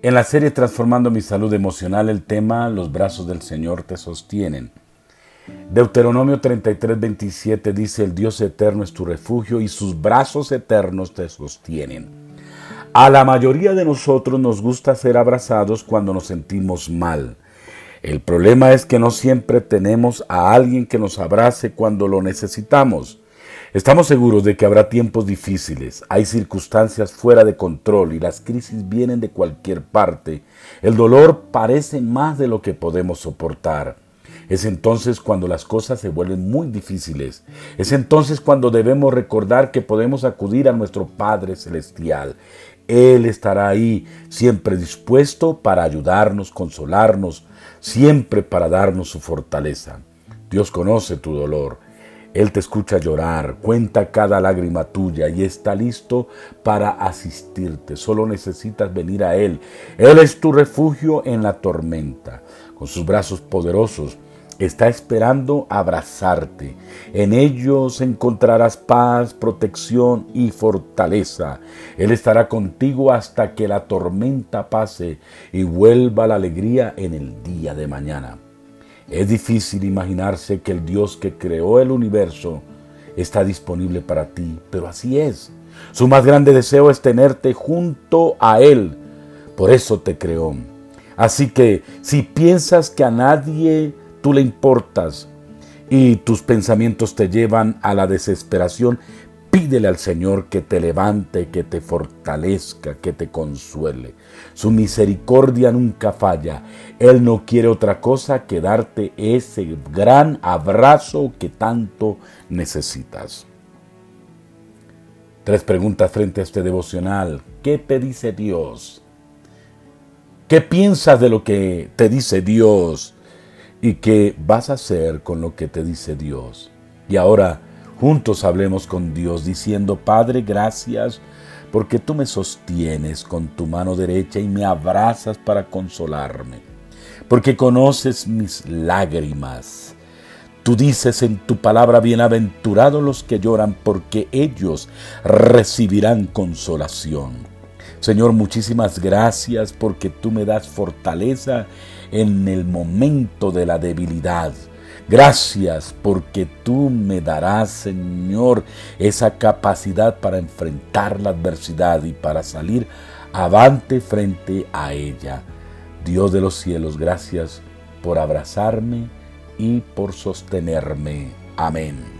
En la serie Transformando mi salud emocional, el tema Los brazos del Señor te sostienen. Deuteronomio 33, 27 dice, el Dios eterno es tu refugio y sus brazos eternos te sostienen. A la mayoría de nosotros nos gusta ser abrazados cuando nos sentimos mal. El problema es que no siempre tenemos a alguien que nos abrace cuando lo necesitamos. Estamos seguros de que habrá tiempos difíciles, hay circunstancias fuera de control y las crisis vienen de cualquier parte. El dolor parece más de lo que podemos soportar. Es entonces cuando las cosas se vuelven muy difíciles. Es entonces cuando debemos recordar que podemos acudir a nuestro Padre Celestial. Él estará ahí, siempre dispuesto para ayudarnos, consolarnos, siempre para darnos su fortaleza. Dios conoce tu dolor. Él te escucha llorar, cuenta cada lágrima tuya y está listo para asistirte. Solo necesitas venir a Él. Él es tu refugio en la tormenta. Con sus brazos poderosos está esperando abrazarte. En ellos encontrarás paz, protección y fortaleza. Él estará contigo hasta que la tormenta pase y vuelva la alegría en el día de mañana. Es difícil imaginarse que el Dios que creó el universo está disponible para ti, pero así es. Su más grande deseo es tenerte junto a Él. Por eso te creó. Así que si piensas que a nadie tú le importas y tus pensamientos te llevan a la desesperación, Pídele al Señor que te levante, que te fortalezca, que te consuele. Su misericordia nunca falla. Él no quiere otra cosa que darte ese gran abrazo que tanto necesitas. Tres preguntas frente a este devocional. ¿Qué te dice Dios? ¿Qué piensas de lo que te dice Dios? ¿Y qué vas a hacer con lo que te dice Dios? Y ahora, Juntos hablemos con Dios diciendo, Padre, gracias porque tú me sostienes con tu mano derecha y me abrazas para consolarme, porque conoces mis lágrimas. Tú dices en tu palabra, bienaventurados los que lloran, porque ellos recibirán consolación. Señor, muchísimas gracias porque tú me das fortaleza en el momento de la debilidad. Gracias porque tú me darás, Señor, esa capacidad para enfrentar la adversidad y para salir avante frente a ella. Dios de los cielos, gracias por abrazarme y por sostenerme. Amén.